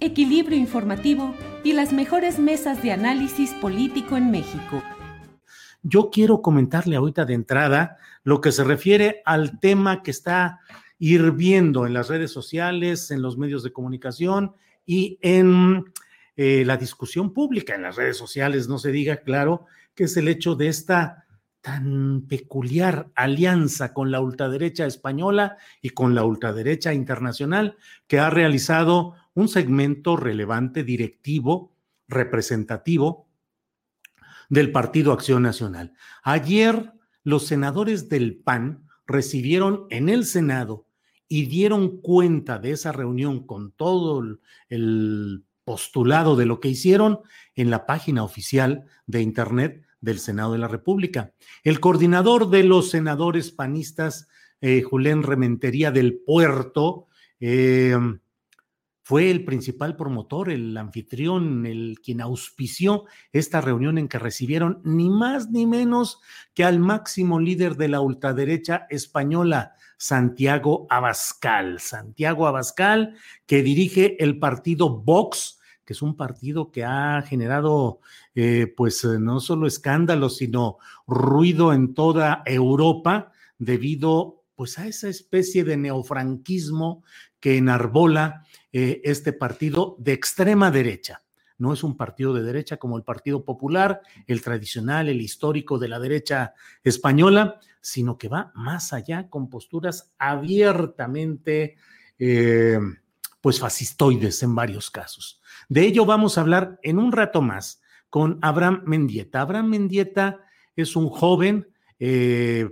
equilibrio informativo y las mejores mesas de análisis político en México. Yo quiero comentarle ahorita de entrada lo que se refiere al tema que está hirviendo en las redes sociales, en los medios de comunicación y en eh, la discusión pública, en las redes sociales, no se diga, claro, que es el hecho de esta tan peculiar alianza con la ultraderecha española y con la ultraderecha internacional que ha realizado un segmento relevante, directivo, representativo del Partido Acción Nacional. Ayer los senadores del PAN recibieron en el Senado y dieron cuenta de esa reunión con todo el postulado de lo que hicieron en la página oficial de Internet del Senado de la República. El coordinador de los senadores panistas, eh, Julián Rementería del Puerto, eh, fue el principal promotor, el anfitrión, el quien auspició esta reunión en que recibieron ni más ni menos que al máximo líder de la ultraderecha española, Santiago Abascal. Santiago Abascal, que dirige el partido Vox, que es un partido que ha generado, eh, pues, eh, no solo escándalos, sino ruido en toda Europa debido, pues, a esa especie de neofranquismo que enarbola eh, este partido de extrema derecha. No es un partido de derecha como el Partido Popular, el tradicional, el histórico de la derecha española, sino que va más allá con posturas abiertamente, eh, pues fascistoides en varios casos. De ello vamos a hablar en un rato más con Abraham Mendieta. Abraham Mendieta es un joven eh,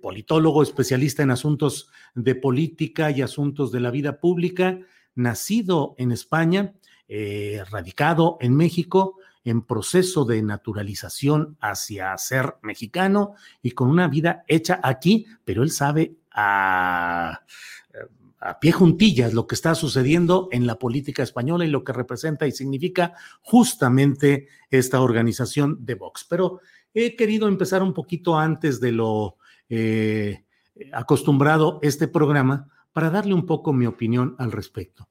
politólogo, especialista en asuntos de política y asuntos de la vida pública, nacido en España, eh, radicado en México, en proceso de naturalización hacia ser mexicano y con una vida hecha aquí, pero él sabe a, a pie juntillas lo que está sucediendo en la política española y lo que representa y significa justamente esta organización de Vox. Pero he querido empezar un poquito antes de lo eh, acostumbrado este programa para darle un poco mi opinión al respecto.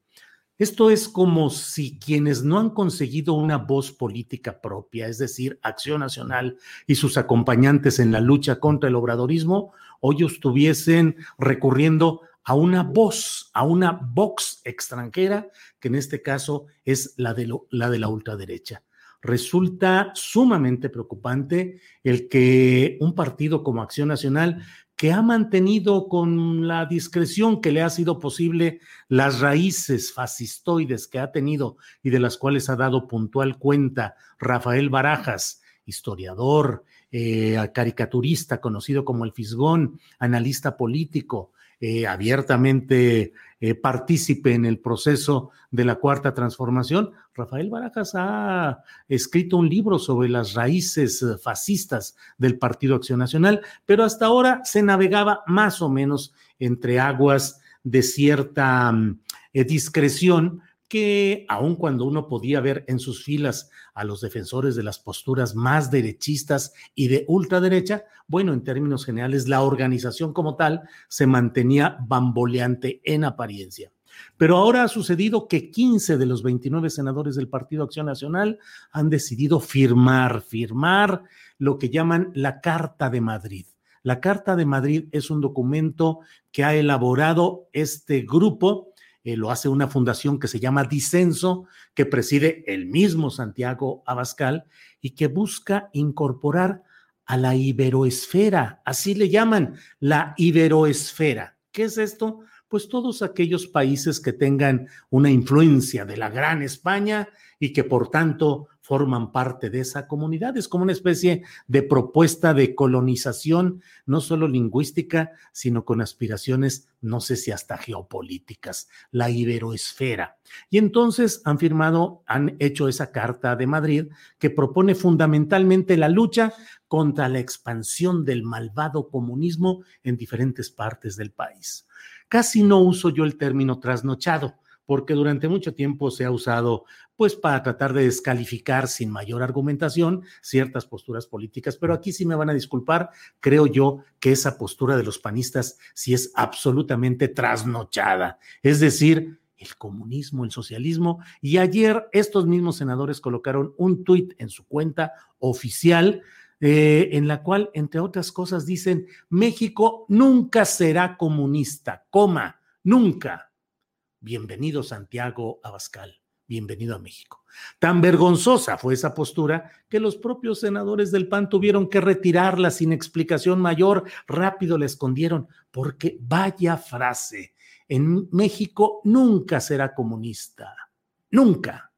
Esto es como si quienes no han conseguido una voz política propia, es decir, Acción Nacional y sus acompañantes en la lucha contra el obradorismo, hoy estuviesen recurriendo a una voz, a una vox extranjera, que en este caso es la de, la, de la ultraderecha resulta sumamente preocupante el que un partido como Acción Nacional, que ha mantenido con la discreción que le ha sido posible las raíces fascistoides que ha tenido y de las cuales ha dado puntual cuenta Rafael Barajas, historiador, eh, caricaturista conocido como el Fisgón, analista político, eh, abiertamente eh, partícipe en el proceso de la cuarta transformación. Rafael Barajas ha escrito un libro sobre las raíces eh, fascistas del Partido Acción Nacional, pero hasta ahora se navegaba más o menos entre aguas de cierta mm, discreción que aun cuando uno podía ver en sus filas a los defensores de las posturas más derechistas y de ultraderecha, bueno, en términos generales, la organización como tal se mantenía bamboleante en apariencia. Pero ahora ha sucedido que 15 de los 29 senadores del Partido Acción Nacional han decidido firmar, firmar lo que llaman la Carta de Madrid. La Carta de Madrid es un documento que ha elaborado este grupo eh, lo hace una fundación que se llama Disenso, que preside el mismo Santiago Abascal y que busca incorporar a la iberoesfera, así le llaman, la iberoesfera. ¿Qué es esto? Pues todos aquellos países que tengan una influencia de la Gran España y que por tanto forman parte de esa comunidad. Es como una especie de propuesta de colonización, no solo lingüística, sino con aspiraciones, no sé si hasta geopolíticas, la iberoesfera. Y entonces han firmado, han hecho esa Carta de Madrid que propone fundamentalmente la lucha contra la expansión del malvado comunismo en diferentes partes del país. Casi no uso yo el término trasnochado porque durante mucho tiempo se ha usado pues para tratar de descalificar sin mayor argumentación ciertas posturas políticas, pero aquí sí me van a disculpar, creo yo que esa postura de los panistas sí es absolutamente trasnochada, es decir, el comunismo, el socialismo, y ayer estos mismos senadores colocaron un tuit en su cuenta oficial eh, en la cual, entre otras cosas, dicen, México nunca será comunista, coma, nunca. Bienvenido Santiago Abascal, bienvenido a México. Tan vergonzosa fue esa postura que los propios senadores del PAN tuvieron que retirarla sin explicación mayor, rápido la escondieron, porque vaya frase, en México nunca será comunista, nunca.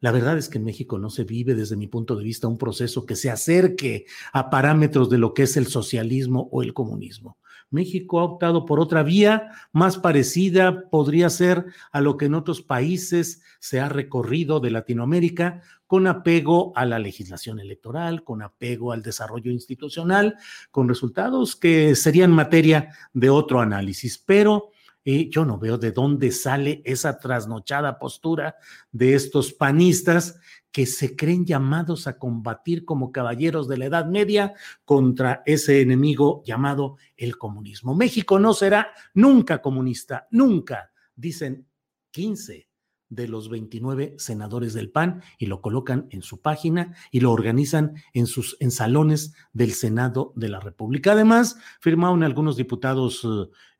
La verdad es que en México no se vive desde mi punto de vista un proceso que se acerque a parámetros de lo que es el socialismo o el comunismo. México ha optado por otra vía más parecida, podría ser a lo que en otros países se ha recorrido de Latinoamérica, con apego a la legislación electoral, con apego al desarrollo institucional, con resultados que serían materia de otro análisis. Pero eh, yo no veo de dónde sale esa trasnochada postura de estos panistas que se creen llamados a combatir como caballeros de la Edad Media contra ese enemigo llamado el comunismo. México no será nunca comunista, nunca, dicen 15 de los 29 senadores del PAN y lo colocan en su página y lo organizan en sus en salones del Senado de la República. Además, firmaron algunos diputados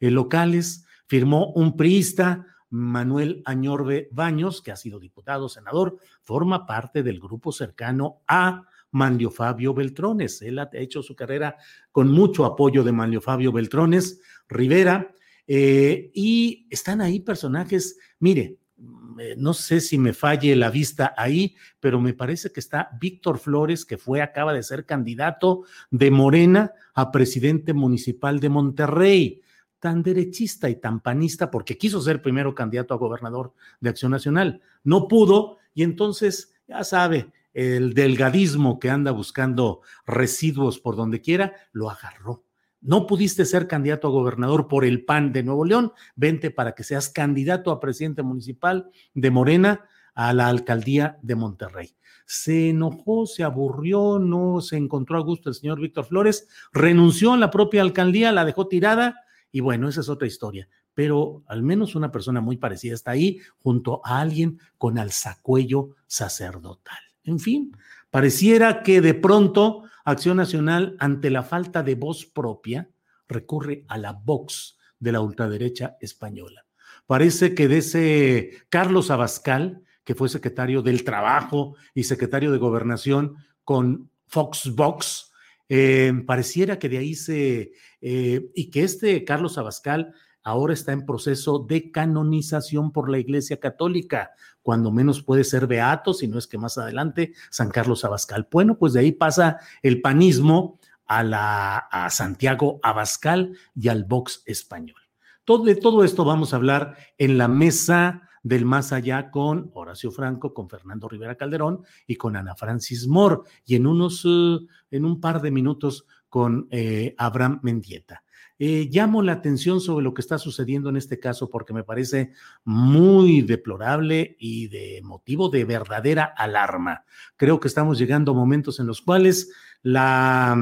eh, locales, firmó un priista, Manuel Añorbe Baños, que ha sido diputado, senador, forma parte del grupo cercano a Manlio Fabio Beltrones. Él ha hecho su carrera con mucho apoyo de Manlio Fabio Beltrones Rivera. Eh, y están ahí personajes, mire, mm, eh, no sé si me falle la vista ahí, pero me parece que está Víctor Flores, que fue, acaba de ser candidato de Morena a presidente municipal de Monterrey tan derechista y tan panista porque quiso ser primero candidato a gobernador de Acción Nacional. No pudo y entonces, ya sabe, el delgadismo que anda buscando residuos por donde quiera, lo agarró. No pudiste ser candidato a gobernador por el PAN de Nuevo León, vente para que seas candidato a presidente municipal de Morena a la alcaldía de Monterrey. Se enojó, se aburrió, no se encontró a gusto el señor Víctor Flores, renunció a la propia alcaldía, la dejó tirada y bueno, esa es otra historia, pero al menos una persona muy parecida está ahí junto a alguien con alzacuello sacerdotal. En fin, pareciera que de pronto Acción Nacional, ante la falta de voz propia, recurre a la Vox de la ultraderecha española. Parece que de ese Carlos Abascal, que fue secretario del Trabajo y secretario de Gobernación con Fox Vox, eh, pareciera que de ahí se, eh, y que este Carlos Abascal ahora está en proceso de canonización por la Iglesia Católica, cuando menos puede ser beato, si no es que más adelante San Carlos Abascal. Bueno, pues de ahí pasa el panismo a, la, a Santiago Abascal y al Vox español. Todo, de todo esto vamos a hablar en la mesa del más allá con Horacio Franco, con Fernando Rivera Calderón y con Ana Francis Moore, y en unos, eh, en un par de minutos con eh, Abraham Mendieta. eh, llamo la atención sobre lo que está sucediendo en este caso porque me parece muy deplorable y de motivo de verdadera alarma. Creo que estamos llegando a momentos en los cuales la,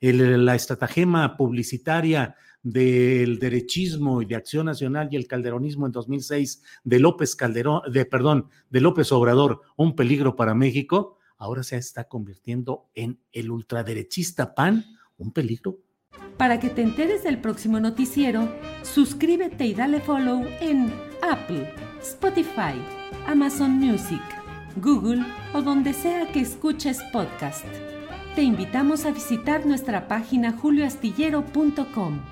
la estratagema publicitaria del derechismo y de Acción Nacional y el calderonismo en 2006 de López Calderón, de perdón, de López Obrador, un peligro para México, ahora se está convirtiendo en el ultraderechista PAN, un peligro. Para que te enteres del próximo noticiero, suscríbete y dale follow en Apple, Spotify, Amazon Music, Google o donde sea que escuches podcast. Te invitamos a visitar nuestra página julioastillero.com.